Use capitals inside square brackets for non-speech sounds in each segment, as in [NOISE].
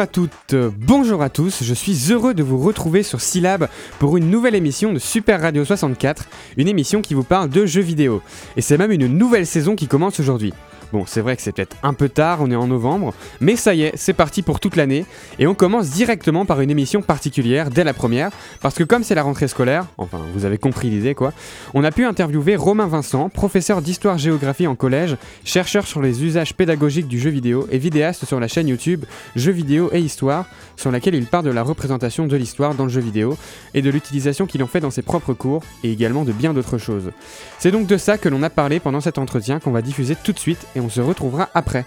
Bonjour à toutes, bonjour à tous, je suis heureux de vous retrouver sur Syllab pour une nouvelle émission de Super Radio 64, une émission qui vous parle de jeux vidéo. Et c'est même une nouvelle saison qui commence aujourd'hui. Bon, c'est vrai que c'est peut-être un peu tard, on est en novembre, mais ça y est, c'est parti pour toute l'année, et on commence directement par une émission particulière dès la première, parce que comme c'est la rentrée scolaire, enfin vous avez compris l'idée quoi, on a pu interviewer Romain Vincent, professeur d'histoire-géographie en collège, chercheur sur les usages pédagogiques du jeu vidéo et vidéaste sur la chaîne YouTube Jeux vidéo et histoire, sur laquelle il parle de la représentation de l'histoire dans le jeu vidéo, et de l'utilisation qu'il en fait dans ses propres cours, et également de bien d'autres choses. C'est donc de ça que l'on a parlé pendant cet entretien qu'on va diffuser tout de suite, on se retrouvera après.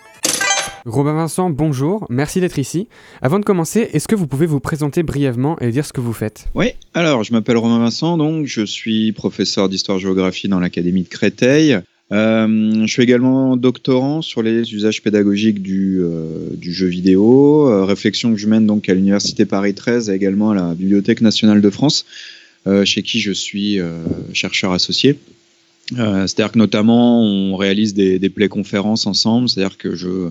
Robin Vincent, bonjour, merci d'être ici. Avant de commencer, est-ce que vous pouvez vous présenter brièvement et dire ce que vous faites? Oui, alors je m'appelle Romain Vincent, donc je suis professeur d'histoire-géographie dans l'Académie de Créteil. Euh, je suis également doctorant sur les usages pédagogiques du, euh, jeu vidéo, euh, réflexion que je mène donc à l'Université Paris 13 et également à la Bibliothèque nationale de France, chez qui je suis chercheur associé. Euh, c'est-à-dire que notamment on réalise des, des play-conférences ensemble, c'est-à-dire que je,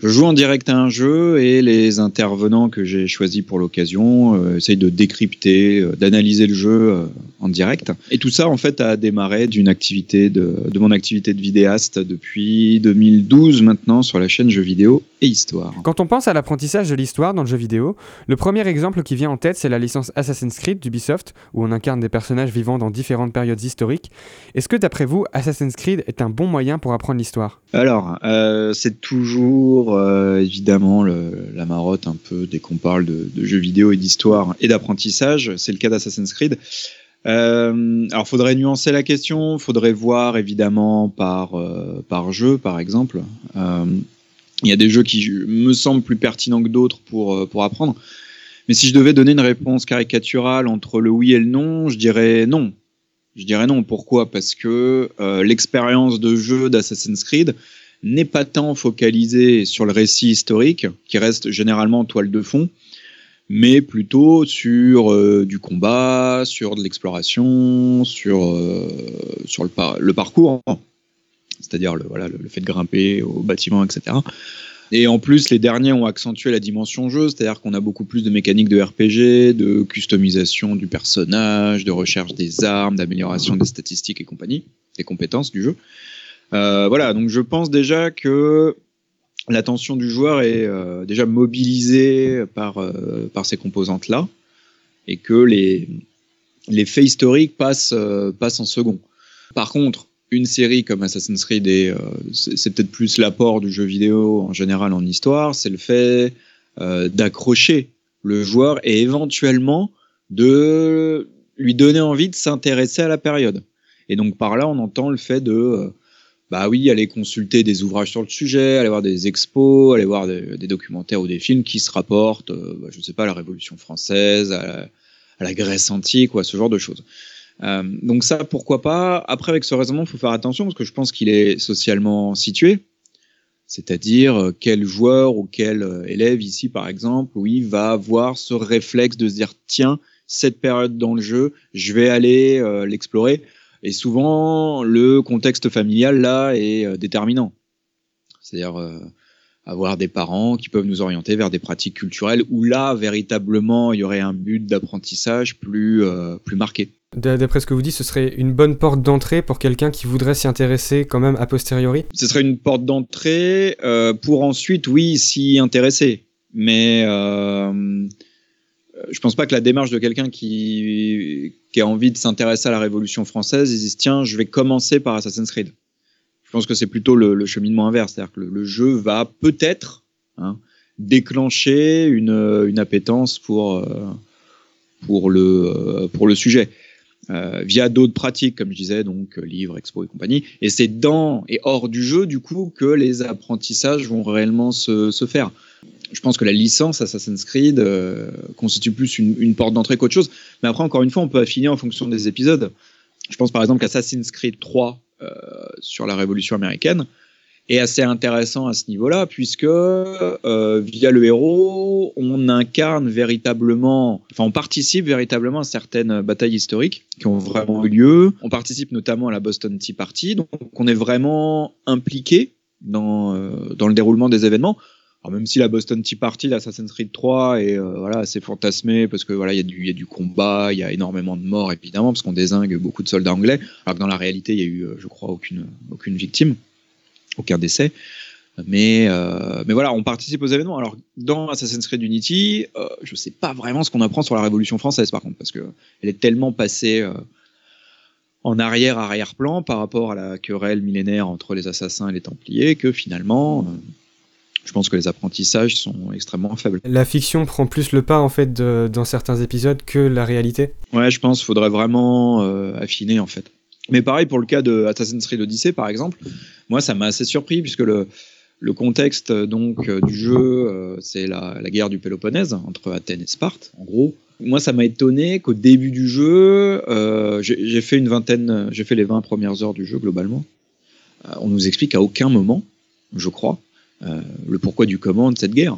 je joue en direct à un jeu et les intervenants que j'ai choisis pour l'occasion euh, essayent de décrypter, euh, d'analyser le jeu euh, en direct. Et tout ça en fait a démarré d'une activité de, de mon activité de vidéaste depuis 2012 maintenant sur la chaîne Jeux vidéo et Histoire. Quand on pense à l'apprentissage de l'histoire dans le jeu vidéo, le premier exemple qui vient en tête c'est la licence Assassin's Creed d'Ubisoft, où on incarne des personnages vivant dans différentes périodes historiques. Est-ce que d'après vous, Assassin's Creed est un bon moyen pour apprendre l'histoire? Alors, c'est toujours euh, évidemment la marotte un peu dès qu'on parle de, jeux vidéo et d'histoire et d'apprentissage. C'est le cas d'Assassin's Creed. Euh, alors, faudrait nuancer la question. Faudrait voir évidemment par euh, par jeu, par exemple. Il y a des jeux qui me semblent plus pertinents que d'autres pour pour apprendre. Mais si je devais donner une réponse caricaturale entre le oui et le non, je dirais non. Je dirais non. Pourquoi? Parce que l'expérience de jeu d'Assassin's Creed n'est pas tant focalisée sur le récit historique, qui reste généralement toile de fond, mais plutôt sur euh, du combat, sur de l'exploration, sur, euh, sur le, par- le parcours, c'est-à-dire le, voilà, le fait de grimper au bâtiment, etc. Et en plus, les derniers ont accentué la dimension jeu, c'est-à-dire qu'on a beaucoup plus de mécaniques de RPG, de customisation du personnage, de recherche des armes, d'amélioration des statistiques et compagnie, des compétences du jeu. Euh, voilà, donc je pense déjà que l'attention du joueur est euh, déjà mobilisée par, euh, par ces composantes-là et que les, les faits historiques passent, euh, passent en second. Par contre, une série comme Assassin's Creed, euh, c'est peut-être plus l'apport du jeu vidéo en général en histoire, c'est le fait d'accrocher le joueur et éventuellement de lui donner envie de s'intéresser à la période. Et donc par là, on entend le fait de bah oui, aller consulter des ouvrages sur le sujet, aller voir des expos, aller voir des, documentaires ou des films qui se rapportent, euh, bah, je ne sais pas, à la Révolution française, à la, Grèce antique ou à ce genre de choses. Euh, donc ça, pourquoi pas? Après, avec ce raisonnement, il faut faire attention parce que je pense qu'il est socialement situé. C'est-à-dire euh, quel joueur ou quel élève ici, par exemple, oui, va avoir ce réflexe de se dire tiens, cette période dans le jeu, je vais aller l'explorer. Et souvent, le contexte familial là est euh, déterminant. C'est-à-dire euh, avoir des parents qui peuvent nous orienter vers des pratiques culturelles où là, véritablement, il y aurait un but d'apprentissage plus euh, plus marqué. D'après ce que vous dites, ce serait une bonne porte d'entrée pour quelqu'un qui voudrait s'y intéresser quand même a posteriori? Ce serait une porte d'entrée euh, pour ensuite, oui, s'y intéresser. Mais je pense pas que la démarche de quelqu'un qui, qui a envie de s'intéresser à la Révolution française, il se tiens, je vais commencer par Assassin's Creed. Je pense que c'est plutôt le, cheminement inverse, c'est-à-dire que le, jeu va peut-être hein, déclencher une, une appétence pour euh, pour le euh, pour le sujet. Euh, via d'autres pratiques, comme je disais, donc livres, expos et compagnie. Et c'est dans et hors du jeu, du coup, que les apprentissages vont réellement se, se faire. Je pense que la licence Assassin's Creed euh, constitue plus une, porte d'entrée qu'autre chose. Mais après, encore une fois, on peut affiner en fonction des épisodes. Je pense par exemple qu'Assassin's Creed 3 euh, sur la Révolution américaine est assez intéressant à ce niveau-là, puisque euh, via le héros, on incarne véritablement, enfin on participe véritablement à certaines batailles historiques qui ont vraiment eu lieu. On participe notamment à la Boston Tea Party, donc on est vraiment impliqué dans, dans le déroulement des événements. Alors même si la Boston Tea Party, l'Assassin's Creed 3 est euh, voilà assez fantasmé parce que voilà il y a du combat, il y a énormément de morts évidemment parce qu'on désingue beaucoup de soldats anglais, alors que dans la réalité il y a eu euh, je crois aucune aucune victime, aucun décès. Mais euh, mais voilà on participe aux événements. Alors dans Assassin's Creed Unity, euh, je sais pas vraiment ce qu'on apprend sur la Révolution française par contre parce que elle est tellement passée en arrière arrière-plan par rapport à la querelle millénaire entre les assassins et les Templiers que finalement je pense que les apprentissages sont extrêmement faibles. La fiction prend plus le pas en fait de, dans certains épisodes que la réalité. Ouais, je pense qu'il faudrait vraiment euh, affiner en fait. Mais pareil pour le cas de Assassin's Creed Odyssey par exemple, moi ça m'a assez surpris puisque le, le contexte donc euh, du jeu euh, c'est la, la, guerre du Péloponnèse entre Athènes et Sparte en gros. Moi ça m'a étonné qu'au début du jeu, euh, j'ai fait une vingtaine, j'ai fait les 20 premières heures du jeu globalement. Euh, on nous explique à aucun moment, je crois, euh, le pourquoi du comment de cette guerre.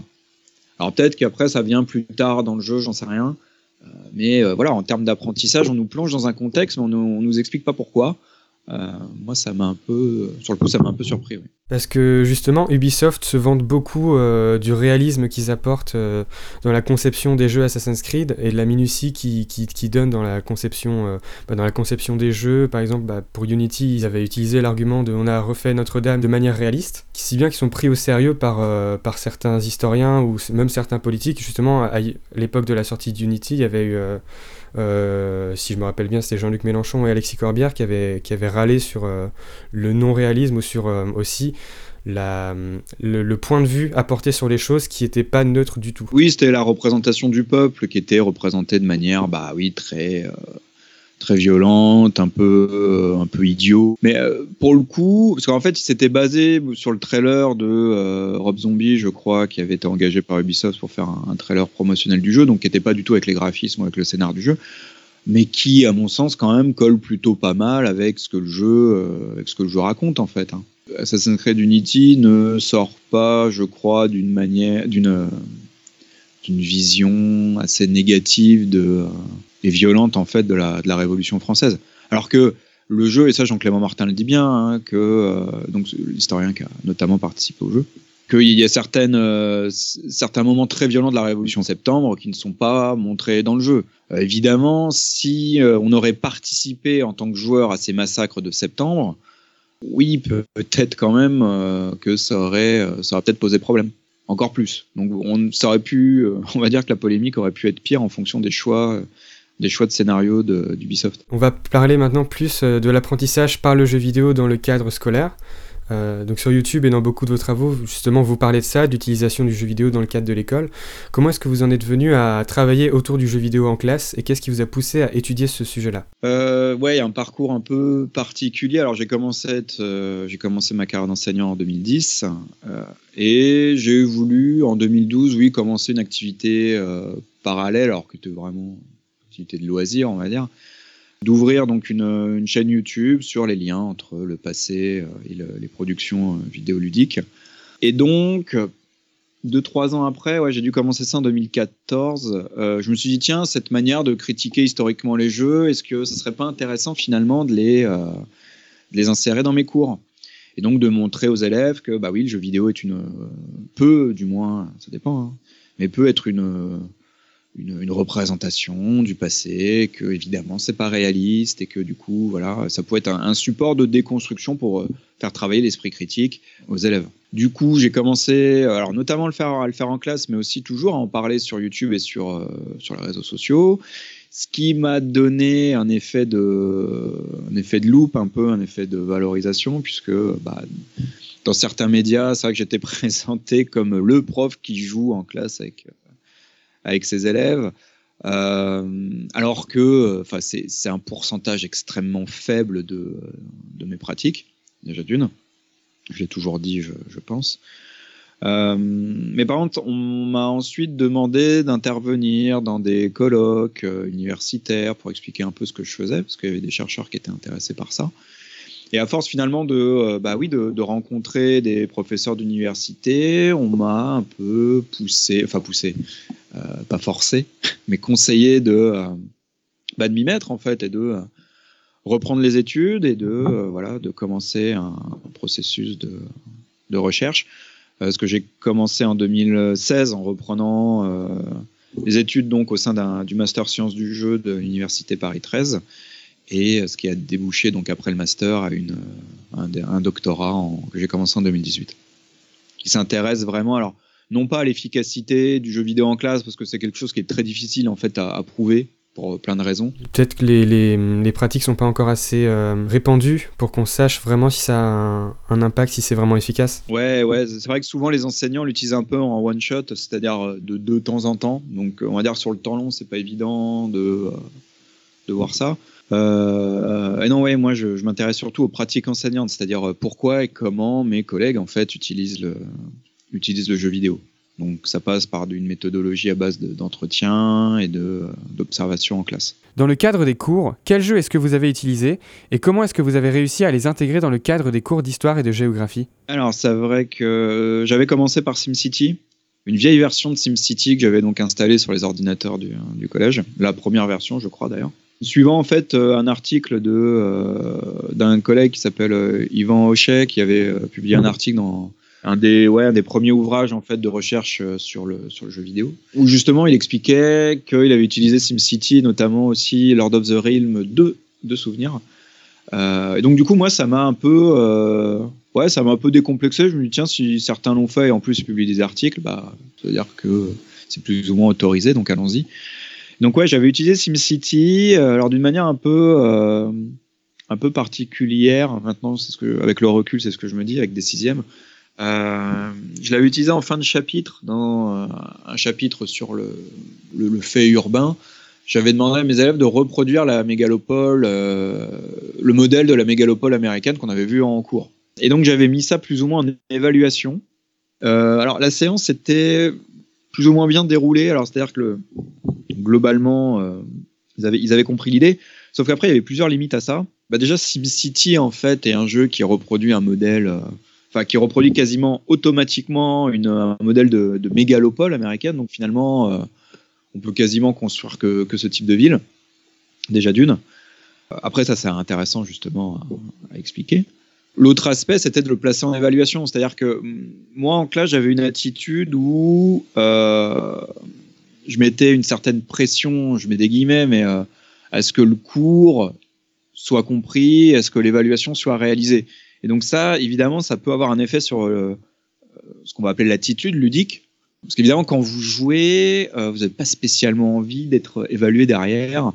Alors peut-être qu'après ça vient plus tard dans le jeu, j'en sais rien. Euh, mais euh, voilà, en termes d'apprentissage, on nous plonge dans un contexte, mais on, on nous explique pas pourquoi. Euh, moi, ça m'a un peu, sur le coup, ça m'a un peu surpris. Parce que justement, Ubisoft se vante beaucoup euh, du réalisme qu'ils apportent euh, dans la conception des jeux Assassin's Creed et de la minutie qu'ils qui, qui donnent dans la conception, bah, dans la conception des jeux. Par exemple, bah, pour Unity, ils avaient utilisé l'argument de on a refait Notre-Dame de manière réaliste, si bien qu'ils sont pris au sérieux par, par certains historiens ou même certains politiques. Justement, à l'époque de la sortie d'Unity, il y avait eu euh, si je me rappelle bien, c'était Jean-Luc Mélenchon et Alexis Corbière qui avaient, râlé sur euh, le non-réalisme ou sur euh, aussi le, le, point de vue apporté sur les choses qui n'était pas neutre du tout. Oui, c'était la représentation du peuple qui était représentée de manière, bah oui, très très violente, un peu, euh, un peu idiot. Mais euh, pour le coup, parce qu'en fait, il s'était basé sur le trailer de euh, Rob Zombie, je crois, qui avait été engagé par Ubisoft pour faire un, trailer promotionnel du jeu, donc qui n'était pas du tout avec les graphismes ou avec le scénar du jeu, mais qui, à mon sens, quand même colle plutôt pas mal avec ce que le jeu, avec ce que le jeu raconte en fait. Hein. Assassin's Creed Unity ne sort pas, je crois, d'une manière, d'une d'une vision assez négative de et violente en fait de la, Révolution française. Alors que le jeu, et ça Jean-Clément Martin le dit bien, hein, que euh, donc l'historien qui a notamment participé au jeu, qu'il y a certaines, euh, certains moments très violents de la Révolution septembre qui ne sont pas montrés dans le jeu. Euh, évidemment, si on aurait participé en tant que joueur à ces massacres de septembre, oui, peut-être quand même que ça aurait, ça aurait peut-être posé problème. Encore plus. Donc on, ça aurait pu, on va dire que la polémique aurait pu être pire en fonction des choix des choix de scénario d'Ubisoft. On va parler maintenant plus euh, de l'apprentissage par le jeu vidéo dans le cadre scolaire. Euh, donc sur YouTube et dans beaucoup de vos travaux, justement, vous parlez de ça, d'utilisation du jeu vidéo dans le cadre de l'école. Comment est-ce que vous en êtes venu à travailler autour du jeu vidéo en classe et qu'est-ce qui vous a poussé à étudier ce sujet-là? Euh, Ouais, il y a un parcours un peu particulier. Alors j'ai commencé, euh, j'ai commencé ma carrière d'enseignant en 2010 euh, et j'ai voulu en 2012, oui, commencer une activité parallèle, alors que c'était vraiment de loisir, on va dire, d'ouvrir donc une, chaîne YouTube sur les liens entre le passé euh, et le, les productions euh, vidéoludiques. Et donc, deux, trois ans après, ouais, j'ai dû commencer ça en 2014, euh, je me suis dit, tiens, cette manière de critiquer historiquement les jeux, est-ce que ce serait pas intéressant finalement de les, de les insérer dans mes cours? Et donc de montrer aux élèves que bah oui le jeu vidéo est une peut du moins ça dépend hein, mais peut être une une, représentation du passé, que évidemment c'est pas réaliste et que du coup voilà ça peut être un, support de déconstruction pour euh, faire travailler l'esprit critique aux élèves. Du coup j'ai commencé alors notamment le faire à le faire en classe, mais aussi toujours à en parler sur YouTube et sur euh, sur les réseaux sociaux. Ce qui m'a donné un effet de un effet de loupe, un peu un effet de valorisation, puisque bah, dans certains médias, c'est vrai que j'étais [LAUGHS] présenté comme le prof qui joue en classe avec avec ses élèves. Euh, alors que enfin c'est un pourcentage extrêmement faible de, mes pratiques, déjà d'une. Je l'ai toujours dit, je, pense. Euh, mais par contre, on m'a ensuite demandé d'intervenir dans des colloques euh, universitaires pour expliquer un peu ce que je faisais, parce qu'il y avait des chercheurs qui étaient intéressés par ça. Et à force finalement de, bah oui, de, rencontrer des professeurs d'université, on m'a un peu poussé, enfin poussé, pas forcé, mais conseillé de, euh, bah, de m'y mettre en fait et de euh, reprendre les études et de, euh, voilà, de commencer un, processus de, de recherche. ce que j'ai commencé en 2016 en reprenant les études donc au sein du master sciences du jeu de l'université Paris 13 et ce qui a débouché donc après le master à une, un, doctorat que j'ai commencé en 2018 qui s'intéresse vraiment alors non pas à l'efficacité du jeu vidéo en classe parce que c'est quelque chose qui est très difficile en fait à, prouver pour plein de raisons. Peut-être que les, les, les, pratiques sont pas encore assez euh, répandues pour qu'on sache vraiment si ça a un, impact, si c'est vraiment efficace. Ouais, ouais, c'est vrai que souvent les enseignants l'utilisent un peu en one shot, c'est-à-dire euh, de, de temps en temps. Donc on va dire sur le temps long, c'est pas évident de, euh, de voir ça. Euh, et non, ouais, moi je, je m'intéresse surtout aux pratiques enseignantes, c'est-à-dire pourquoi et comment mes collègues en fait utilisent le, utilisent le jeu vidéo. Donc ça passe par une méthodologie à base d'entretien et d'observation en classe. Dans le cadre des cours, quel jeu est-ce que vous avez utilisé et comment est-ce que vous avez réussi à les intégrer dans le cadre des cours d'histoire et de géographie? Alors c'est vrai que j'avais commencé par SimCity, une vieille version de SimCity que j'avais donc installée sur les ordinateurs du, collège, la première version je crois d'ailleurs. Suivant en fait euh, un article de euh, d'un collègue qui s'appelle euh, Yvan Hochet qui avait publié un article dans un des, ouais, des premiers ouvrages en fait de recherche euh, sur le, sur le jeu vidéo, où justement il expliquait qu'il avait utilisé SimCity, notamment aussi Lord of the Realm 2 de souvenirs. Euh, et donc du coup moi ça m'a un peu, euh, ouais, ça m'a un peu décomplexé. Je me dis tiens si certains l'ont fait et en plus ils publient des articles, bah ça veut dire que c'est plus ou moins autorisé, donc allons-y. Donc ouais, j'avais utilisé SimCity, alors d'une manière un peu, un peu particulière. Maintenant, c'est ce que, avec le recul, c'est ce que je me dis avec des sixièmes. Euh, je l'avais utilisé en fin de chapitre, dans euh, un chapitre sur le, fait urbain. J'avais demandé à mes élèves de reproduire la mégalopole, euh, le modèle de la mégalopole américaine qu'on avait vu en cours. Et donc j'avais mis ça plus ou moins en évaluation. Alors la séance était plus ou moins bien déroulée. Alors c'est-à-dire que le, globalement, ils, avaient, ils avaient compris l'idée. Sauf qu'après il y avait plusieurs limites à ça. Bah déjà SimCity en fait est un jeu qui reproduit un modèle qui reproduit quasiment automatiquement un modèle de, mégalopole américaine. Donc finalement, euh, on peut quasiment construire que, que, ce type de ville, déjà d'une. Après, ça c'est intéressant justement à, expliquer. L'autre aspect, c'était de le placer en évaluation. C'est-à-dire que mm, moi, en classe, j'avais une attitude où euh, je mettais une certaine pression, je mets des guillemets, mais euh, à ce que le cours soit compris, à ce que l'évaluation soit réalisée. Et donc ça, évidemment, ça peut avoir un effet sur euh, ce qu'on va appeler l'attitude ludique. Parce qu'évidemment, quand vous jouez, euh, vous n'avez pas spécialement envie d'être évalué derrière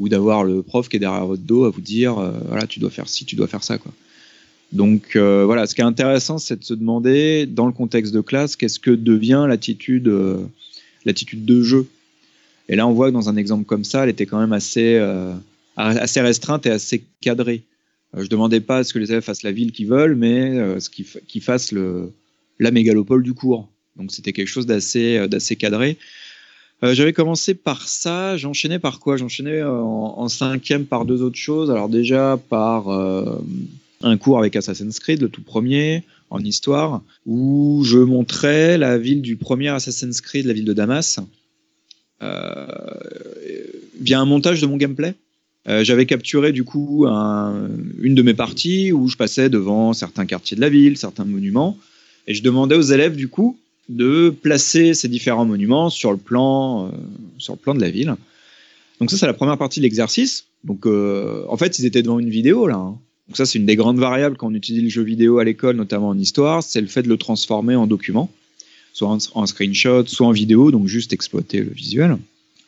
ou d'avoir le prof qui est derrière votre dos à vous dire euh, voilà, tu dois faire ci, tu dois faire ça. Donc voilà, ce qui est intéressant, c'est de se demander, dans le contexte de classe, qu'est-ce que devient l'attitude l'attitude de jeu. Et là, on voit que dans un exemple comme ça, elle était quand même assez, assez restreinte et assez cadrée. Euh, je demandais pas à ce que les élèves fassent la ville qu'ils veulent, mais euh, ce qu'ils fassent le, la mégalopole du cours. Donc c'était quelque chose d'assez euh, d'assez cadré. J'avais commencé par ça, j'enchaînais par quoi? J'enchaînais en, cinquième par deux autres choses. Alors déjà par un cours avec Assassin's Creed, le tout premier, en histoire, où je montrais la ville du premier Assassin's Creed, la ville de Damas, via un montage de mon gameplay. Euh, j'avais capturé du coup une de mes parties où je passais devant certains quartiers de la ville, certains monuments, et je demandais aux élèves du coup de placer ces différents monuments sur le plan, euh, sur le plan de la ville. Donc ça c'est la première partie de l'exercice. Donc euh, en fait ils étaient devant une vidéo là. Hein. Donc ça c'est une des grandes variables quand on utilise le jeu vidéo à l'école, notamment en histoire, c'est le fait de le transformer en document, soit en, en screenshot, soit en vidéo, donc juste exploiter le visuel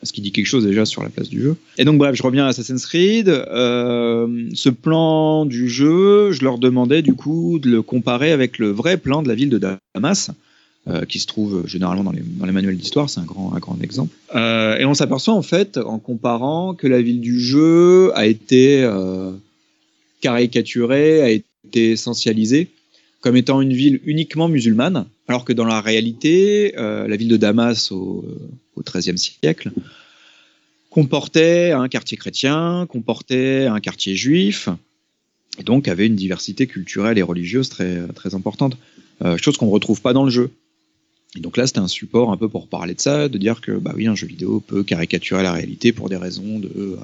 ce qui dit quelque chose déjà sur la place du jeu. Et donc bref, je reviens à Assassin's Creed. Euh, ce plan du jeu, je leur demandais du coup de le comparer avec le vrai plan de la ville de Damas, euh, qui se trouve généralement dans les, manuels d'histoire, c'est un grand, un grand exemple. Euh, et on s'aperçoit en fait, en comparant, que la ville du jeu a été euh, caricaturée, a été essentialisée comme étant une ville uniquement musulmane, alors que dans la réalité, euh, la ville de Damas au, au XIIIe siècle comportait un quartier chrétien, comportait un quartier juif, et donc avait une diversité culturelle et religieuse très, très importante, euh, chose qu'on ne retrouve pas dans le jeu. Et donc là, c'était un support un peu pour parler de ça, de dire que bah oui, un jeu vidéo peut caricaturer la réalité pour des raisons de, euh,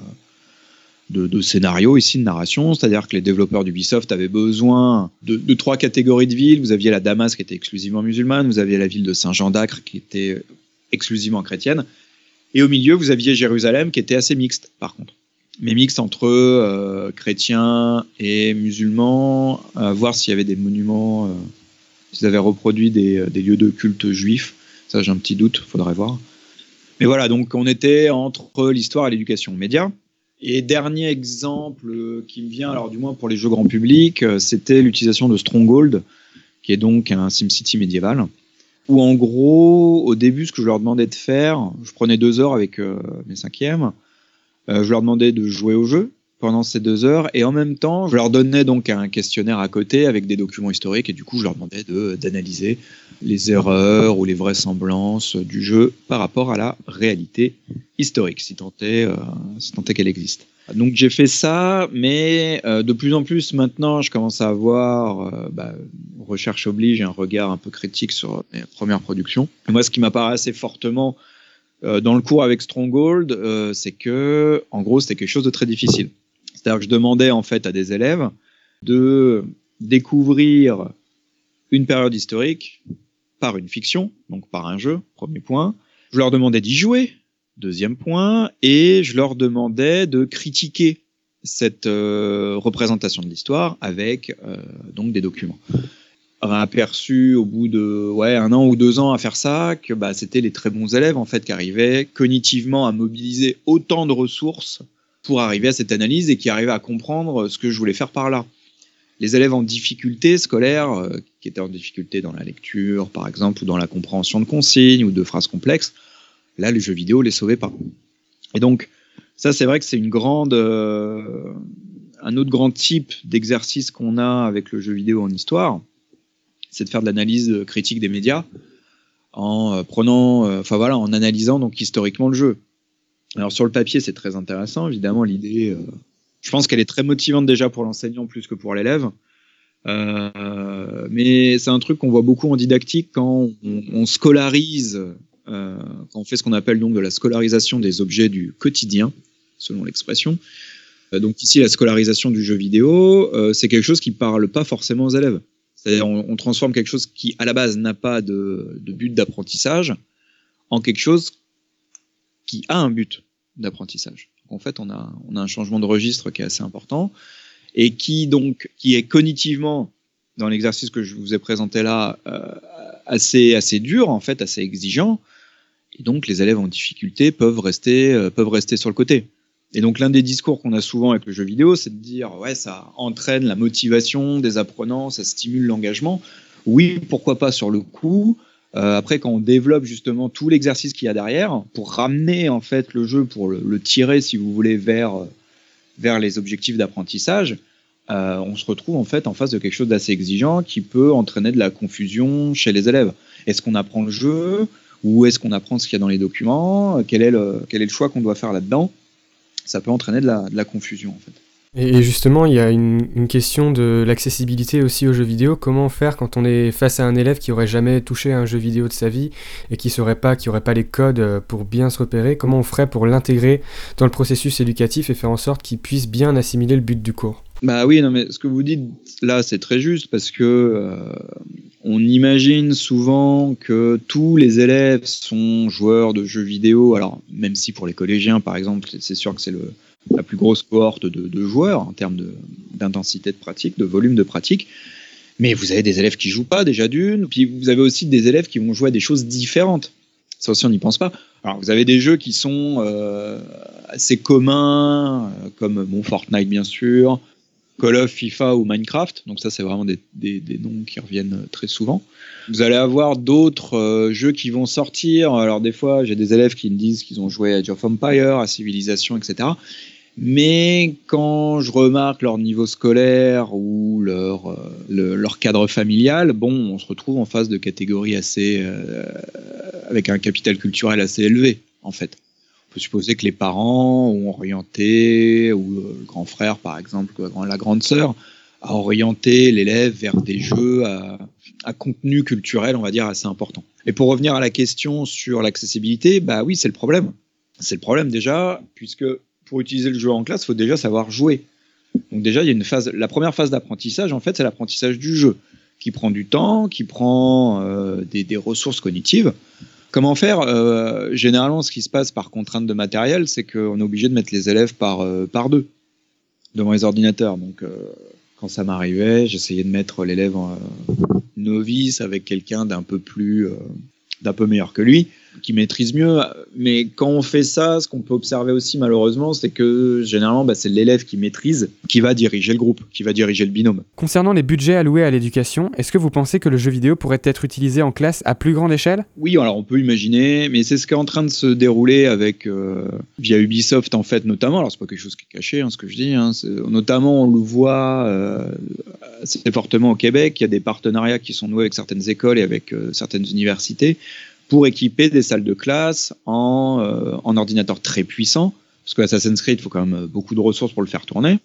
de, scénario ici, de narration, c'est-à-dire que les développeurs d'Ubisoft avaient besoin de, trois catégories de villes. Vous aviez la Damas qui était exclusivement musulmane, vous aviez la ville de Saint-Jean d'Acre qui était exclusivement chrétienne, et au milieu, vous aviez Jérusalem qui était assez mixte, par contre. Mais mixte entre euh, chrétiens et musulmans, à voir s'il y avait des monuments, euh, s'ils avaient reproduit des, des, lieux de culte juifs. Ça, j'ai un petit doute, faudrait voir. Mais voilà, donc on était entre l'histoire et l'éducation média. Et dernier exemple qui me vient, alors du moins pour les jeux grand public, euh, c'était l'utilisation de Stronghold, qui est donc un SimCity médiéval. Où en gros, au début, ce que je leur demandais de faire, je prenais deux heures avec euh, mes cinquièmes, euh, je leur demandais de jouer au jeu, pendant ces deux heures et en même temps je leur donnais donc un questionnaire à côté avec des documents historiques et du coup je leur demandais d'analyser les erreurs ou les vraisemblances du jeu par rapport à la réalité historique si tant est, euh, si tant est qu'elle existe. Donc j'ai fait ça, mais euh, de plus en plus maintenant, je commence à avoir, euh, bah, recherche oblige, un regard un peu critique sur mes premières productions. Moi, ce qui m'apparaît assez fortement dans le cours avec Stronghold, c'est que, en gros, c'était quelque chose de très difficile. C'est-à-dire que je demandais en fait à des élèves de découvrir une période historique par une fiction, donc par un jeu, premier point. Je leur demandais d'y jouer, deuxième point, et je leur demandais de critiquer cette euh, représentation de l'histoire avec euh, donc des documents. On a aperçu au bout de ouais un an ou deux ans à faire ça que bah, c'était les très bons élèves en fait qui arrivaient cognitivement à mobiliser autant de ressources pour arriver à cette analyse et qui arrivait à comprendre ce que je voulais faire par là. Les élèves en difficulté scolaire, euh, qui étaient en difficulté dans la lecture, par exemple, ou dans la compréhension de consignes ou de phrases complexes, là, le jeu vidéo les sauvait pas. Et donc, ça, c'est vrai que c'est une grande, euh, un autre grand type d'exercice qu'on a avec le jeu vidéo en histoire, c'est de faire de l'analyse critique des médias en euh, prenant, enfin voilà, en analysant donc historiquement le jeu. Alors sur le papier, c'est très intéressant, évidemment, l'idée, euh, je pense qu'elle est très motivante déjà pour l'enseignant plus que pour l'élève. Euh, mais c'est un truc qu'on voit beaucoup en didactique quand on, scolarise, euh, quand on fait ce qu'on appelle donc de la scolarisation des objets du quotidien, selon l'expression. donc ici, la scolarisation du jeu vidéo, c'est quelque chose qui parle pas forcément aux élèves. C'est-à-dire on, transforme quelque chose qui à la base n'a pas de, but d'apprentissage en quelque chose qui a un but d'apprentissage. En fait, on a, on a un changement de registre qui est assez important et qui donc qui est cognitivement dans l'exercice que je vous ai présenté là euh, assez assez dur en fait, assez exigeant. Et donc les élèves en difficulté peuvent rester euh, peuvent rester sur le côté. Et donc l'un des discours qu'on a souvent avec le jeu vidéo, c'est de dire ouais ça entraîne la motivation des apprenants, ça stimule l'engagement. Oui, pourquoi pas sur le coup, euh, après, quand on développe justement tout l'exercice qu'il y a derrière, pour ramener en fait le jeu, pour le, tirer, si vous voulez, vers, vers les objectifs d'apprentissage, euh, on se retrouve en fait en face de quelque chose d'assez exigeant qui peut entraîner de la confusion chez les élèves. Est-ce qu'on apprend le jeu? Ou est-ce qu'on apprend ce qu'il y a dans les documents quel est, le, quel est le choix qu'on doit faire là-dedans Ça peut entraîner de la, confusion en fait. Et justement, il y a une, question de l'accessibilité aussi aux jeux vidéo. Comment faire quand on est face à un élève qui aurait jamais touché un jeu vidéo de sa vie et qui saurait pas, qui pas les codes euh, pour bien se repérer? Comment on ferait pour l'intégrer dans le processus éducatif et faire en sorte qu'il puisse bien assimiler le but du cours? Bah oui, non mais ce que vous dites là, c'est très juste parce que euh, on imagine souvent que tous les élèves sont joueurs de jeux vidéo. Alors même si pour les collégiens, par exemple, c'est sûr que c'est la plus grosse cohorte de, joueurs en termes d'intensité de, pratique, de volume de pratique. Mais vous avez des élèves qui jouent pas déjà d'une, puis vous avez aussi des élèves qui vont jouer à des choses différentes. Ça aussi, on n'y pense pas. Alors, vous avez des jeux qui sont euh, assez communs, euh, comme bon, Fortnite bien sûr, Call of, FIFA ou Minecraft. Donc ça, c'est vraiment des, noms qui reviennent très souvent. Vous allez avoir d'autres euh, jeux qui vont sortir. Alors des fois, j'ai des élèves qui me disent qu'ils ont joué à Age of Empire, à Civilization, etc. Mais quand je remarque leur niveau scolaire ou leur, euh, leur cadre familial, bon, on se retrouve en face de catégories assez. Euh, avec un capital culturel assez élevé, en fait. Supposer que les parents ont orienté, ou euh, le grand frère, par exemple, la grande sœur, a orienté l'élève vers des jeux à, à, contenu culturel, on va dire, assez important. Et pour revenir à la question sur l'accessibilité, bah oui, c'est le problème. C'est le problème déjà, puisque pour utiliser le jeu en classe, il faut déjà savoir jouer. Donc déjà, il y a une phase. La première phase d'apprentissage, en fait, c'est l'apprentissage du jeu, qui prend du temps, qui prend euh, des, ressources cognitives. Comment faire euh, Généralement, ce qui se passe par contrainte de matériel, c'est qu'on est obligé de mettre les élèves par, euh, par deux devant les ordinateurs. Donc, quand ça m'arrivait, j'essayais de mettre l'élève novice avec quelqu'un d'un peu plus, d'un peu meilleur que lui qui maîtrise mieux. Mais quand on fait ça, ce qu'on peut observer aussi malheureusement, c'est que généralement, bah, c'est l'élève qui maîtrise qui va diriger le groupe, qui va diriger le binôme. Concernant les budgets alloués à l'éducation, est-ce que vous pensez que le jeu vidéo pourrait être utilisé en classe à plus grande échelle? Oui, alors on peut imaginer, mais c'est ce qui est en train de se dérouler avec euh, via Ubisoft en fait notamment. Alors c'est pas quelque chose qui est caché, hein, ce que je dis. Hein, notamment, on le voit euh, assez fortement au Québec. Il y a des partenariats qui sont noués avec certaines écoles et avec euh, certaines universités pour équiper des salles de classe en, euh, en ordinateur très puissant, parce que Assassin's Creed, il faut quand même beaucoup de ressources pour le faire tourner.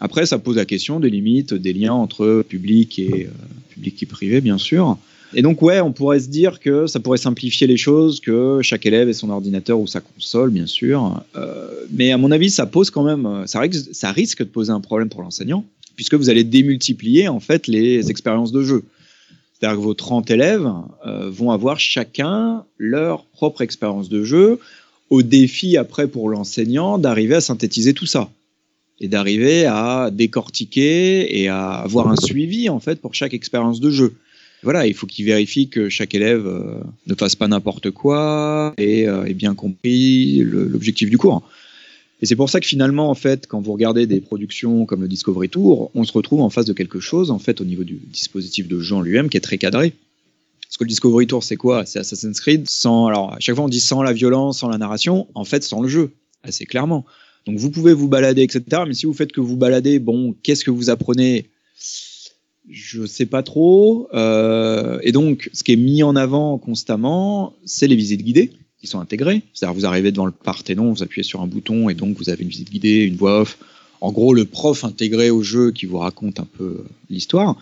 Après, ça pose la question des limites, des liens entre public et, euh, public et privé, bien sûr. Et donc, ouais, on pourrait se dire que ça pourrait simplifier les choses, que chaque élève ait son ordinateur ou sa console, bien sûr. Euh, mais à mon avis, ça pose quand même, risque, ça risque de poser un problème pour l'enseignant, puisque vous allez démultiplier en fait les expériences de jeu. C'est-à-dire que vos 30 élèves euh, vont avoir chacun leur propre expérience de jeu, au défi après pour l'enseignant d'arriver à synthétiser tout ça et d'arriver à décortiquer et à avoir un suivi en fait pour chaque expérience de jeu. Voilà, il faut qu'il vérifie que chaque élève euh, ne fasse pas n'importe quoi et euh, ait bien compris l'objectif du cours. Et c'est pour ça que finalement, en fait, quand vous regardez des productions comme le Discovery Tour, on se retrouve en face de quelque chose, en fait, au niveau du dispositif de jeu en lui-même, qui est très cadré. Parce que le Discovery Tour, c'est quoi? C'est Assassin's Creed sans. Alors, à chaque fois, on dit sans la violence, sans la narration, en fait, sans le jeu, assez clairement. Donc, vous pouvez vous balader, etc. Mais si vous faites que vous baladez, bon, qu'est-ce que vous apprenez? Je sais pas trop. Euh, et donc, ce qui est mis en avant constamment, c'est les visites guidées qui sont intégrés. C'est-à-dire vous arrivez devant le Parthénon, vous appuyez sur un bouton et donc vous avez une visite guidée, une voix off. En gros, le prof intégré au jeu qui vous raconte un peu euh, l'histoire.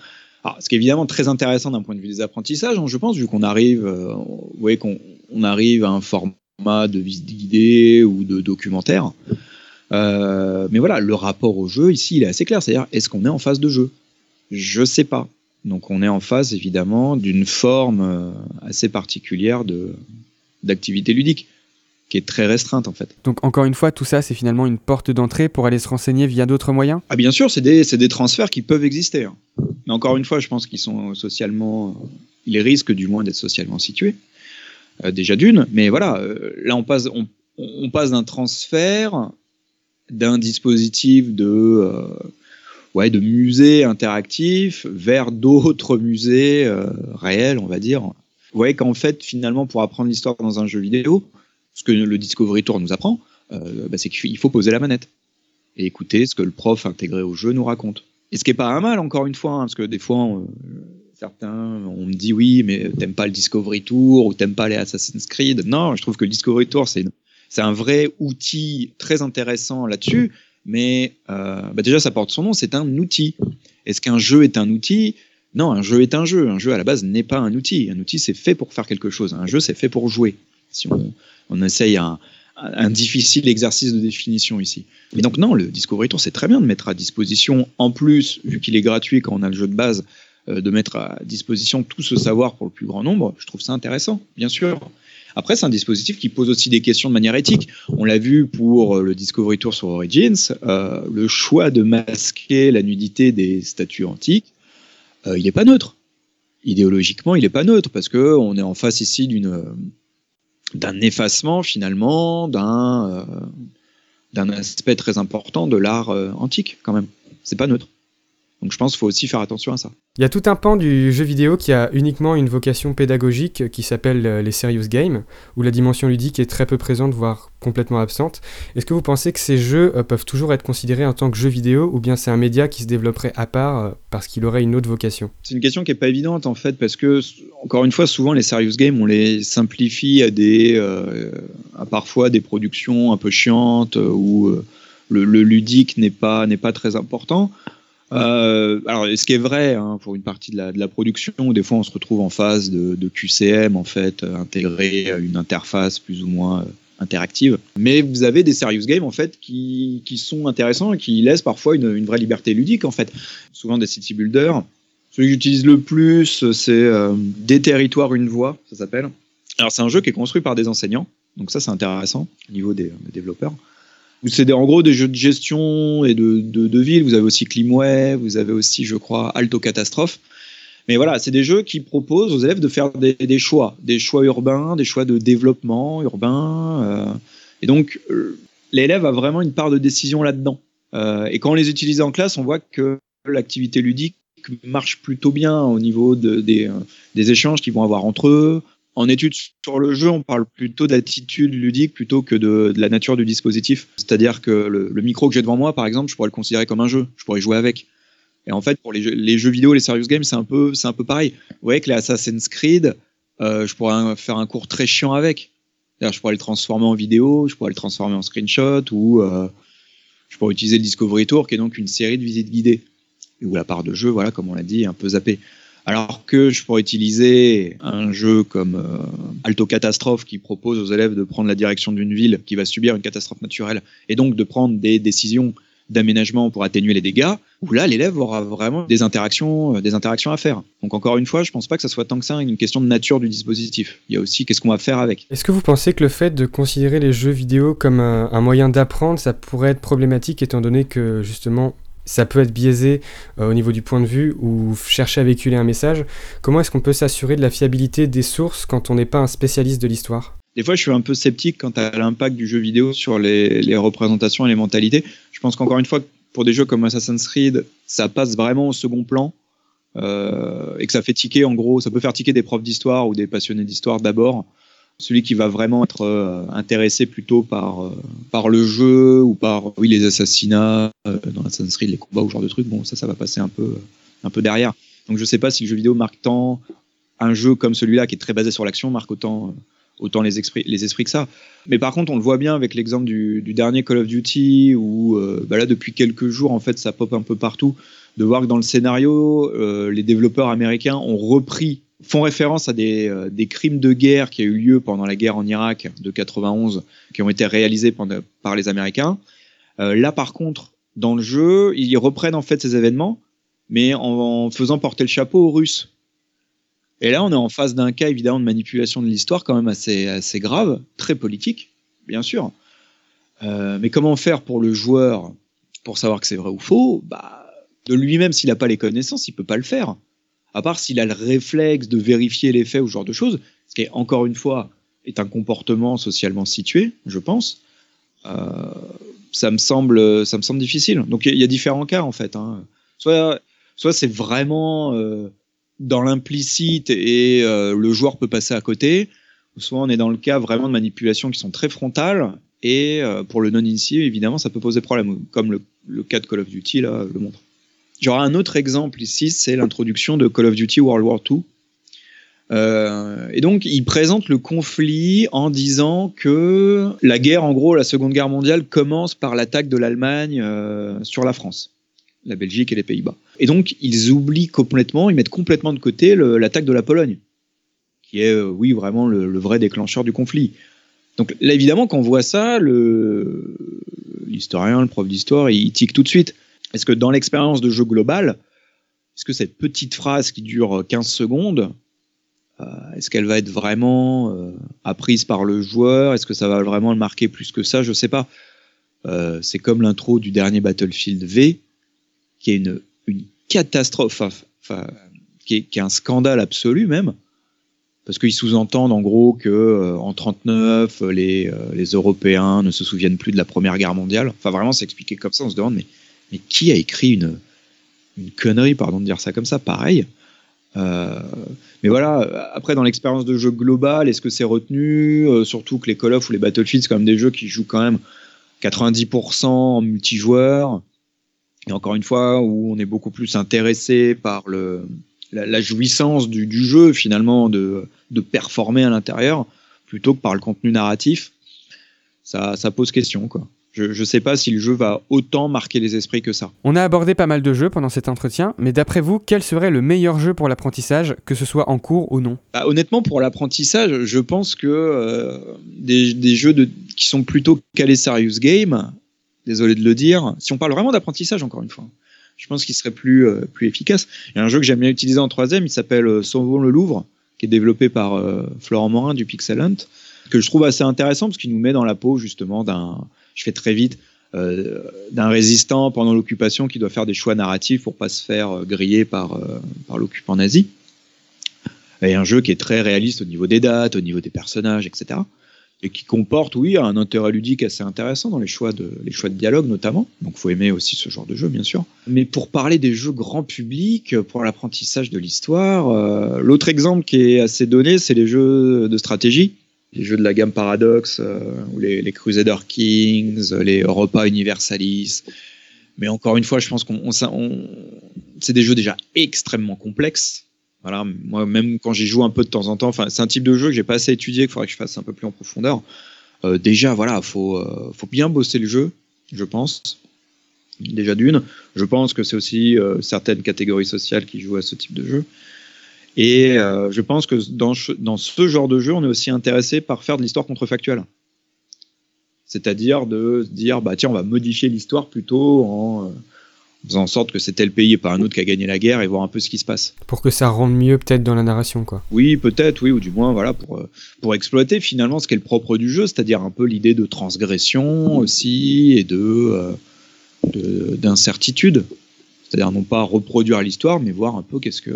ce qui est évidemment très intéressant d'un point de vue des apprentissages, hein, je pense, vu qu'on arrive, euh, vous voyez qu'on on arrive à un format de visite guidée ou de documentaire. Euh, mais voilà, le rapport au jeu ici, il est assez clair. C'est-à-dire, est-ce qu'on est en phase de jeu? Je sais pas. Donc, on est en phase évidemment d'une forme assez particulière de, d'activité ludique qui est très restreinte en fait. Donc encore une fois, tout ça, c'est finalement une porte d'entrée pour aller se renseigner via d'autres moyens? Ah bien sûr, c'est des, des, transferts qui peuvent exister. Hein. Mais encore une fois, je pense qu'ils sont socialement... Ils risquent du moins d'être socialement situés. Euh, déjà d'une, mais voilà, euh, là on passe, on, on passe d'un transfert d'un dispositif de, euh, ouais, de musée interactif vers d'autres musées réels, on va dire, vous voyez qu'en fait, finalement, pour apprendre l'histoire dans un jeu vidéo, ce que le Discovery Tour nous apprend, euh, bah, c'est qu'il faut poser la manette et écouter ce que le prof intégré au jeu nous raconte. Et ce qui est pas un mal, encore une fois, hein, parce que des fois, euh, certains, on me dit oui, mais t'aimes pas le Discovery Tour ou t'aimes pas les Assassin's Creed. Non, je trouve que le Discovery Tour, c'est c'est un vrai outil très intéressant là-dessus, mais euh, bah déjà, ça porte son nom, c'est un outil. Est-ce qu'un jeu est un outil? Non, un jeu est un jeu. Un jeu, à la base, n'est pas un outil. Un outil, c'est fait pour faire quelque chose. Un jeu, c'est fait pour jouer. Si on, essaye un, un, difficile exercice de définition ici. Mais donc, non, le Discovery Tour, c'est très bien de mettre à disposition, en plus, vu qu'il est gratuit quand on a le jeu de base, euh, de mettre à disposition tout ce savoir pour le plus grand nombre. Je trouve ça intéressant, bien sûr. Après, c'est un dispositif qui pose aussi des questions de manière éthique. On l'a vu pour euh, le Discovery Tour sur Origins, euh, le choix de masquer la nudité des statues antiques euh, il n'est pas neutre. Idéologiquement, il n'est pas neutre parce que on est en face ici d'une d'un effacement finalement d'un euh, d'un aspect très important de l'art euh, antique quand même. C'est pas neutre. Donc je pense qu'il faut aussi faire attention à ça. Il y a tout un pan du jeu vidéo qui a uniquement une vocation pédagogique qui s'appelle euh, les serious games, où la dimension ludique est très peu présente, voire complètement absente. Est-ce que vous pensez que ces jeux euh, peuvent toujours être considérés en tant que jeux vidéo, ou bien c'est un média qui se développerait à part euh, parce qu'il aurait une autre vocation? C'est une question qui n'est pas évidente en fait, parce que, encore une fois, souvent les serious games, on les simplifie à des, à parfois des productions un peu chiantes, où le, le, ludique n'est pas, n'est pas très important. Euh, alors, ce qui est vrai hein, pour une partie de la, production, des fois on se retrouve en phase de, QCM, en fait, euh, intégrer une interface plus ou moins euh, interactive. Mais vous avez des serious games en fait qui, sont intéressants et qui laissent parfois une, vraie liberté ludique en fait. Souvent des city builders. Celui que j'utilise le plus, c'est euh, Des territoires, une voix, ça s'appelle. Alors c'est un jeu qui est construit par des enseignants, donc ça c'est intéressant au niveau des développeurs. C'est en gros des jeux de gestion et de, de, ville. Vous avez aussi Climway, vous avez aussi, je crois, Alto Catastrophe. Mais voilà, c'est des jeux qui proposent aux élèves de faire des, choix, des choix urbains, des choix de développement urbain. Euh, et donc, euh, l'élève a vraiment une part de décision là-dedans. Euh, et quand on les utilise en classe, on voit que l'activité ludique marche plutôt bien au niveau de, des, des échanges qu'ils vont avoir entre eux. En études sur le jeu, on parle plutôt d'attitude ludique plutôt que de, la nature du dispositif. C'est-à-dire que le, micro que j'ai devant moi, par exemple, je pourrais le considérer comme un jeu. Je pourrais jouer avec. Et en fait, pour les jeux, vidéo, les serious games, c'est un peu, c'est un peu pareil. Vous voyez que les Assassin's Creed, euh, je pourrais faire un cours très chiant avec. Je pourrais le transformer en vidéo, je pourrais le transformer en screenshot ou euh, je pourrais utiliser le Discovery Tour, qui est donc une série de visites guidées où la part de jeu, voilà, comme on l'a dit, est un peu zappée. Alors que je pourrais utiliser un jeu comme euh, Alto Catastrophe qui propose aux élèves de prendre la direction d'une ville qui va subir une catastrophe naturelle et donc de prendre des décisions d'aménagement pour atténuer les dégâts, où là l'élève aura vraiment des interactions, euh, des interactions à faire. Donc encore une fois, je pense pas que ça soit tant que ça une question de nature du dispositif. Il y a aussi qu'est-ce qu'on va faire avec. Est-ce que vous pensez que le fait de considérer les jeux vidéo comme un moyen d'apprendre, ça pourrait être problématique étant donné que justement ça peut être biaisé euh, au niveau du point de vue ou chercher à véhiculer un message. Comment est-ce qu'on peut s'assurer de la fiabilité des sources quand on n'est pas un spécialiste de l'histoire? Des fois, je suis un peu sceptique quant à l'impact du jeu vidéo sur les, représentations et les mentalités. Je pense qu'encore une fois, pour des jeux comme Assassin's Creed, ça passe vraiment au second plan euh, et que ça fait tiquer, en gros, ça peut faire tiquer des profs d'histoire ou des passionnés d'histoire d'abord. Celui qui va vraiment être euh, intéressé plutôt par, euh, par le jeu ou par oui, les assassinats euh, dans Assassin's Creed, les combats ou ce genre de trucs, bon, ça, ça va passer un peu, un peu derrière. Donc je sais pas si le jeu vidéo marque tant un jeu comme celui-là qui est très basé sur l'action marque autant autant les esprits, les esprits que ça. Mais par contre, on le voit bien avec l'exemple du, dernier Call of Duty, où bah là, depuis quelques jours, en fait, ça pop un peu partout, de voir que dans le scénario, les développeurs américains ont repris, font référence à des, euh, des, crimes de guerre qui a eu lieu pendant la guerre en Irak de 91, qui ont été réalisés par les Américains. Euh, là, par contre, dans le jeu, ils reprennent en fait ces événements, mais en, faisant porter le chapeau aux Russes. Et là, on est en face d'un cas évidemment de manipulation de l'histoire quand même assez, grave, très politique, bien sûr. Euh, mais comment faire pour le joueur pour savoir que c'est vrai ou faux? Bah, De lui-même, s'il n'a pas les connaissances, il peut pas le faire. À part s'il a le réflexe de vérifier les faits ou ce genre de choses, ce qui encore une fois est un comportement socialement situé, je pense. Euh, ça me semble, ça me semble difficile. Donc il y, a différents cas en fait. Hein. Soit, c'est vraiment euh, dans l'implicite et euh, le joueur peut passer à côté, soit on est dans le cas vraiment de manipulations qui sont très frontales et pour le non-initié, évidemment, ça peut poser problème, comme le, cas de Call of Duty le montre. J'aurai un autre exemple ici, c'est l'introduction de Call of Duty World War II. Euh, et donc, il présente le conflit en disant que la guerre, en gros, la Seconde Guerre mondiale, commence par l'attaque de l'Allemagne euh, sur la France la Belgique et les Pays-Bas. Et donc, ils oublient complètement, ils mettent complètement de côté l'attaque de la Pologne, qui est, euh, oui, vraiment le, vrai déclencheur du conflit. Donc là, évidemment, quand on voit ça, l'historien, le, le, prof d'histoire, il tique tout de suite. Est-ce que dans l'expérience de jeu global, est-ce que cette petite phrase qui dure 15 secondes, euh, est-ce qu'elle va être vraiment euh, apprise par le joueur? Est-ce que ça va vraiment le marquer plus que ça? Je sais pas. Euh, c'est comme l'intro du dernier Battlefield V qui est une, catastrophe, enfin, qui, est, un scandale absolu même, parce qu'ils sous-entendent en gros que euh, en 39 les, euh, les Européens ne se souviennent plus de la Première Guerre mondiale. Enfin vraiment, c'est expliqué comme ça, on se demande mais mais qui a écrit une une connerie, pardon de dire ça comme ça, pareil. Euh, mais voilà, après dans l'expérience de jeu global, est-ce que c'est retenu euh, Surtout que les Call of ou les Battlefield, c'est quand même des jeux qui jouent quand même 90% en multijoueur. Et encore une fois, où on est beaucoup plus intéressé par le, la, jouissance du, jeu, finalement, de, de performer à l'intérieur, plutôt que par le contenu narratif, ça pose question, quoi. Je ne sais pas si le jeu va autant marquer les esprits que ça. On a abordé pas mal de jeux pendant cet entretien, mais d'après vous, quel serait le meilleur jeu pour l'apprentissage, que ce soit en cours ou non? Bah, Honnêtement, pour l'apprentissage, je pense que euh, des, des, jeux de, qui sont plutôt calés serious game, désolé de le dire, si on parle vraiment d'apprentissage, encore une fois, je pense qu'il serait plus, euh, plus efficace. Il y a un jeu que j'aime bien utiliser en troisième, il s'appelle euh, Sauvons le Louvre, qui est développé par euh, Florent Morin du Pixel Hunt, que je trouve assez intéressant parce qu'il nous met dans la peau justement d'un, je fais très vite, d'un résistant pendant l'occupation qui doit faire des choix narratifs pour pas se faire griller par, par l'occupant nazi. Et un jeu qui est très réaliste au niveau des dates, au niveau des personnages, etc et qui comporte, oui, un intérêt ludique assez intéressant dans les choix de, les choix de dialogue notamment. Donc, faut aimer aussi ce genre de jeu, bien sûr. Mais pour parler des jeux grand public, pour l'apprentissage de l'histoire, euh, l'autre exemple qui est assez donné, c'est les jeux de stratégie, les jeux de la gamme Paradox, euh, ou les, les, Crusader Kings, les Europa Universalis. Mais encore une fois, je pense qu'on, c'est des jeux déjà extrêmement complexes voilà, moi même quand j'y joue un peu de temps en temps, enfin c'est un type de jeu que j'ai pas assez étudié, qu'il faudrait que je fasse un peu plus en profondeur. Euh, déjà voilà, faut euh, faut bien bosser le jeu, je pense. Déjà d'une, je pense que c'est aussi euh, certaines catégories sociales qui jouent à ce type de jeu. Et je pense que dans, dans ce genre de jeu, on est aussi intéressé par faire de l'histoire contrefactuelle. C'est-à-dire de se dire, bah tiens, on va modifier l'histoire plutôt en faisant en sorte que c'est tel pays et pas un autre qui a gagné la guerre et voir un peu ce qui se passe. Pour que ça rende mieux peut-être dans la narration, quoi. Oui, peut-être, oui, ou du moins, voilà, pour, euh, pour exploiter finalement ce qui est le propre du jeu, c'est-à-dire un peu l'idée de transgression aussi et de, euh, d'incertitude. C'est-à-dire non pas reproduire l'histoire, mais voir un peu qu'est-ce que.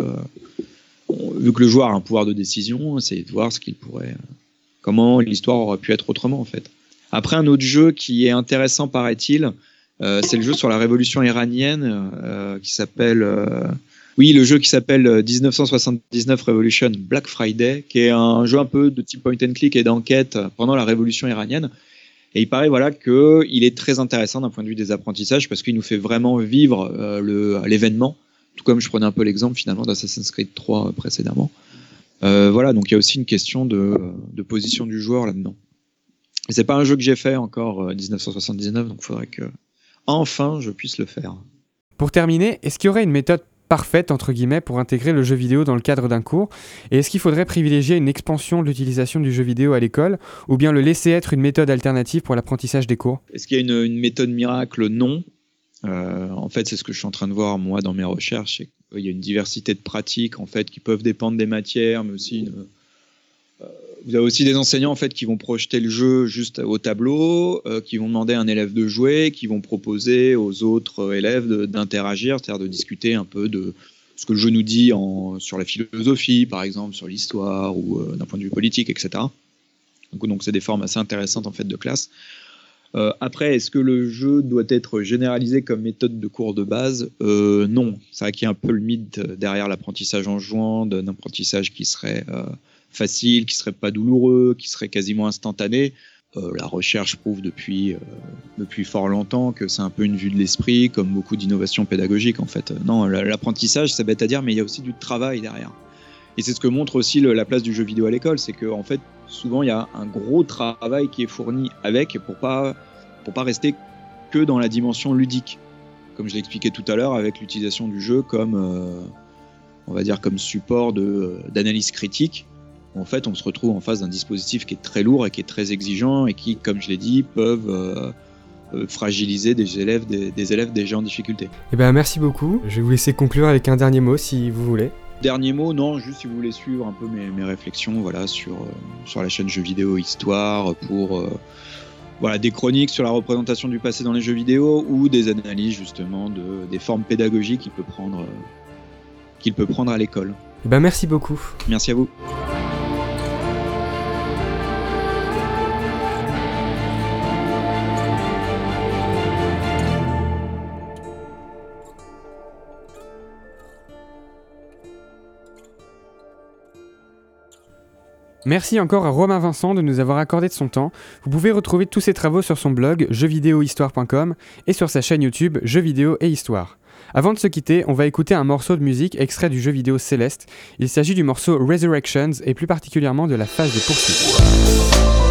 Vu que le joueur a un pouvoir de décision, c'est de voir ce qu'il pourrait. comment l'histoire aurait pu être autrement, en fait. Après, un autre jeu qui est intéressant, paraît-il, euh, c'est le jeu sur la révolution iranienne euh, qui s'appelle. Euh, oui, le jeu qui s'appelle 1979 Revolution Black Friday, qui est un jeu un peu de type point and click et d'enquête pendant la révolution iranienne. Et il paraît voilà qu'il est très intéressant d'un point de vue des apprentissages parce qu'il nous fait vraiment vivre l'événement, tout comme je prenais un peu l'exemple finalement d'Assassin's Creed 3 précédemment. voilà, donc il y a aussi une question de, de position du joueur là-dedans. C'est pas un jeu que j'ai fait encore 1979, donc il faudrait que enfin je puisse le faire. Pour terminer, est-ce qu'il y aurait une méthode parfaite entre guillemets pour intégrer le jeu vidéo dans le cadre d'un cours? Et est-ce qu'il faudrait privilégier une expansion de l'utilisation du jeu vidéo à l'école ou bien le laisser être une méthode alternative pour l'apprentissage des cours? Est-ce qu'il y a une, méthode miracle? Non. Euh, en fait, c'est ce que je suis en train de voir moi dans mes recherches. Il y a une diversité de pratiques en fait qui peuvent dépendre des matières, mais aussi une, vous avez aussi des enseignants en fait qui vont projeter le jeu juste au tableau, euh, qui vont demander à un élève de jouer, qui vont proposer aux autres élèves d'interagir, c'est-à-dire de discuter un peu de ce que le jeu nous dit sur la philosophie, par exemple, sur l'histoire ou euh, d'un point de vue politique, etc. Donc c'est des formes assez intéressantes en fait de classe. Euh, après, est-ce que le jeu doit être généralisé comme méthode de cours de base Non, c'est vrai qu'il y a un peu le mythe derrière l'apprentissage en jouant, d'un apprentissage qui serait facile, qui serait pas douloureux, qui serait quasiment instantané. Euh, la recherche prouve depuis, euh, depuis fort longtemps que c'est un peu une vue de l'esprit, comme beaucoup d'innovations pédagogiques en fait. Non, l'apprentissage, c'est bête à dire, mais il y a aussi du travail derrière. Et c'est ce que montre aussi la place du jeu vidéo à l'école, c'est qu'en en fait, souvent il y a un gros travail qui est fourni avec pour pas pour pas rester que dans la dimension ludique, comme je l'expliquais tout à l'heure avec l'utilisation du jeu comme euh, on va dire comme support d'analyse critique en fait, on se retrouve en face d'un dispositif qui est très lourd et qui est très exigeant et qui, comme je l'ai dit, peuvent euh, euh, fragiliser des élèves, des, élèves déjà en difficulté. Eh ben, merci beaucoup. Je vais vous laisser conclure avec un dernier mot si vous voulez. Dernier mot, non, juste si vous voulez suivre un peu mes, réflexions voilà, sur, euh, sur la chaîne Jeux vidéo Histoire pour voilà, des chroniques sur la représentation du passé dans les jeux vidéo ou des analyses justement de, des formes pédagogiques qu'il peut prendre, qu'il peut prendre à l'école. Eh ben, merci beaucoup. Merci à vous. Merci encore à Romain Vincent de nous avoir accordé de son temps. Vous pouvez retrouver tous ses travaux sur son blog jeuxvidéohistoire.com et sur sa chaîne YouTube Jeux vidéo et histoire. Avant de se quitter, on va écouter un morceau de musique extrait du jeu vidéo Céleste. Il s'agit du morceau Resurrections et plus particulièrement de la phase de poursuite.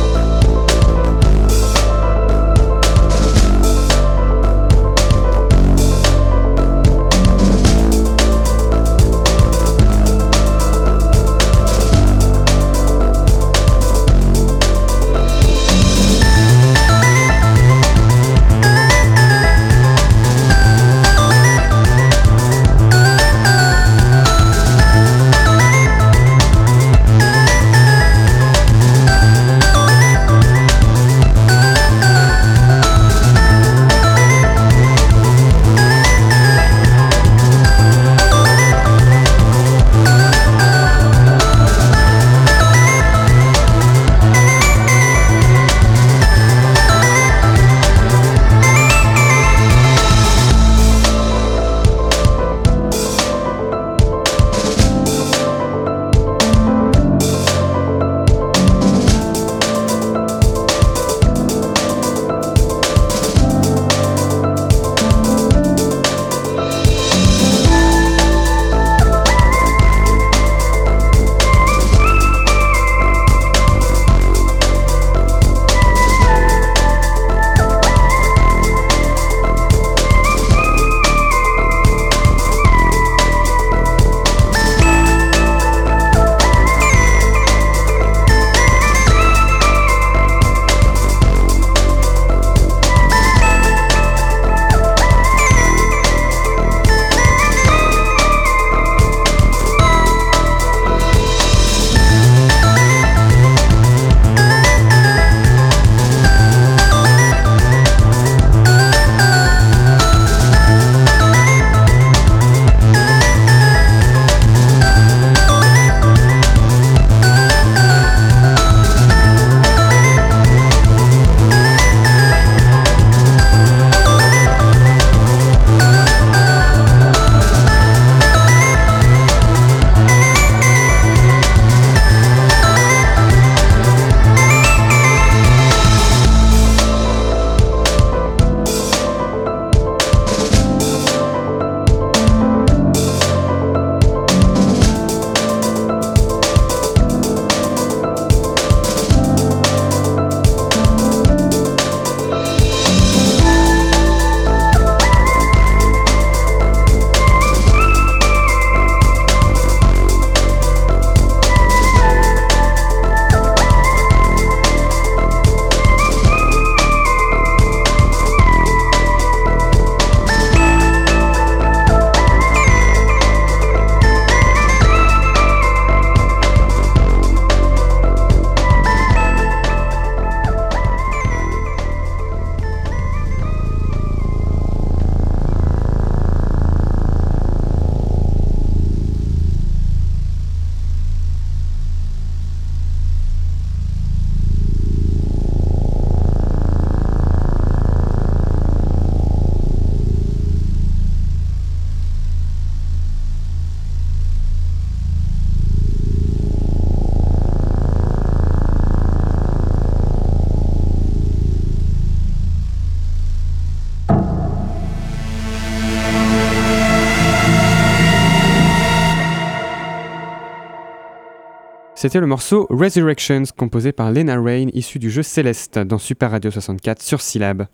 C'était le morceau Resurrections composé par Lena Rain issu du jeu Céleste dans Super Radio 64 sur Syllab.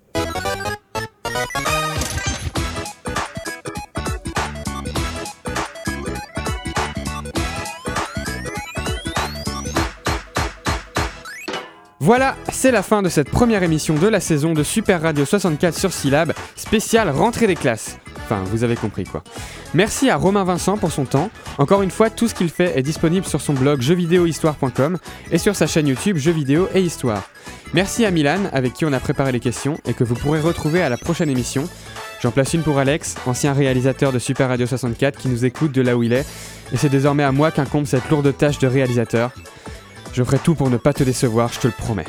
Voilà, c'est la fin de cette première émission de la saison de Super Radio 64 sur Syllab, spéciale rentrée des classes. Enfin, vous avez compris quoi. Merci à Romain Vincent pour son temps. Encore une fois, tout ce qu'il fait est disponible sur son blog jeuxvidéohistoire.com et sur sa chaîne YouTube Jeux vidéo et histoire. Merci à Milan, avec qui on a préparé les questions et que vous pourrez retrouver à la prochaine émission. J'en place une pour Alex, ancien réalisateur de Super Radio 64 qui nous écoute de là où il est, et c'est désormais à moi qu'incombe cette lourde tâche de réalisateur. Je ferai tout pour ne pas te décevoir, je te le promets.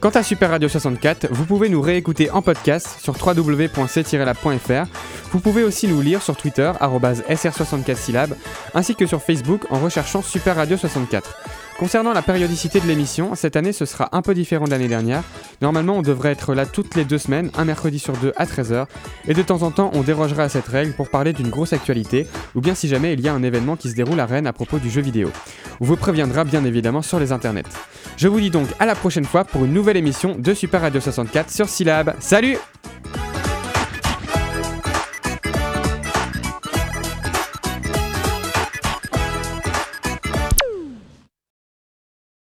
Quant à Super Radio 64, vous pouvez nous réécouter en podcast sur www.c-lab.fr. Vous pouvez aussi nous lire sur Twitter, sr64syllab, ainsi que sur Facebook en recherchant Super Radio 64. Concernant la périodicité de l'émission, cette année ce sera un peu différent de l'année dernière. Normalement on devrait être là toutes les deux semaines, un mercredi sur deux à 13h, et de temps en temps on dérogera à cette règle pour parler d'une grosse actualité, ou bien si jamais il y a un événement qui se déroule à Rennes à propos du jeu vidéo. On vous préviendra bien évidemment sur les internets. Je vous dis donc à la prochaine fois pour une nouvelle émission de Super Radio 64 sur Syllab. Salut